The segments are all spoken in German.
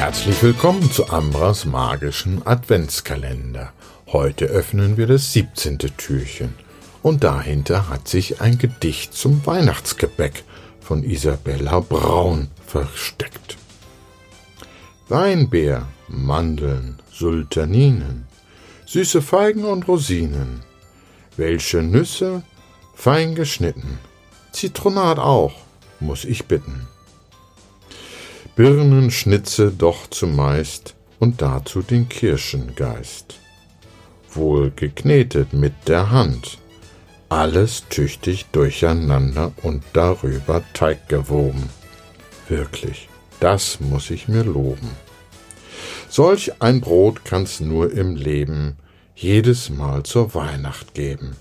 Herzlich willkommen zu Ambras magischen Adventskalender. Heute öffnen wir das 17. Türchen und dahinter hat sich ein Gedicht zum Weihnachtsgebäck von Isabella Braun versteckt. Weinbeer, Mandeln, Sultaninen, süße Feigen und Rosinen, welche Nüsse, fein geschnitten, Zitronat auch, muss ich bitten. Birnenschnitze doch zumeist und dazu den Kirschengeist. Wohl geknetet mit der Hand, alles tüchtig durcheinander und darüber Teig gewoben. Wirklich, das muss ich mir loben. Solch ein Brot kann's nur im Leben jedes Mal zur Weihnacht geben.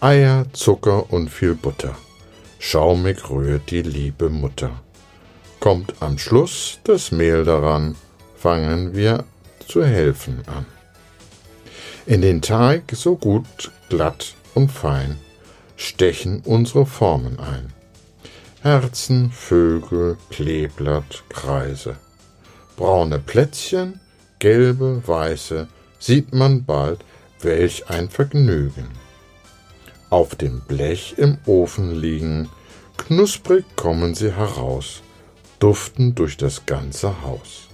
Eier, Zucker und viel Butter, schaumig rührt die liebe Mutter. Kommt am Schluss das Mehl daran, fangen wir zu helfen an. In den Teig so gut, glatt und fein stechen unsere Formen ein. Herzen, Vögel, Kleeblatt, Kreise. Braune Plätzchen, gelbe, weiße, sieht man bald, welch ein Vergnügen. Auf dem Blech im Ofen liegen, knusprig kommen sie heraus, duften durch das ganze Haus.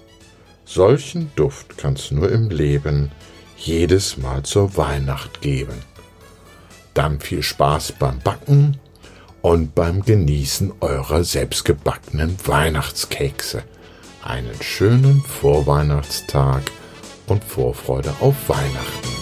Solchen Duft kann's nur im Leben jedes Mal zur Weihnacht geben. Dann viel Spaß beim Backen und beim Genießen eurer selbstgebackenen Weihnachtskekse. Einen schönen Vorweihnachtstag und Vorfreude auf Weihnachten.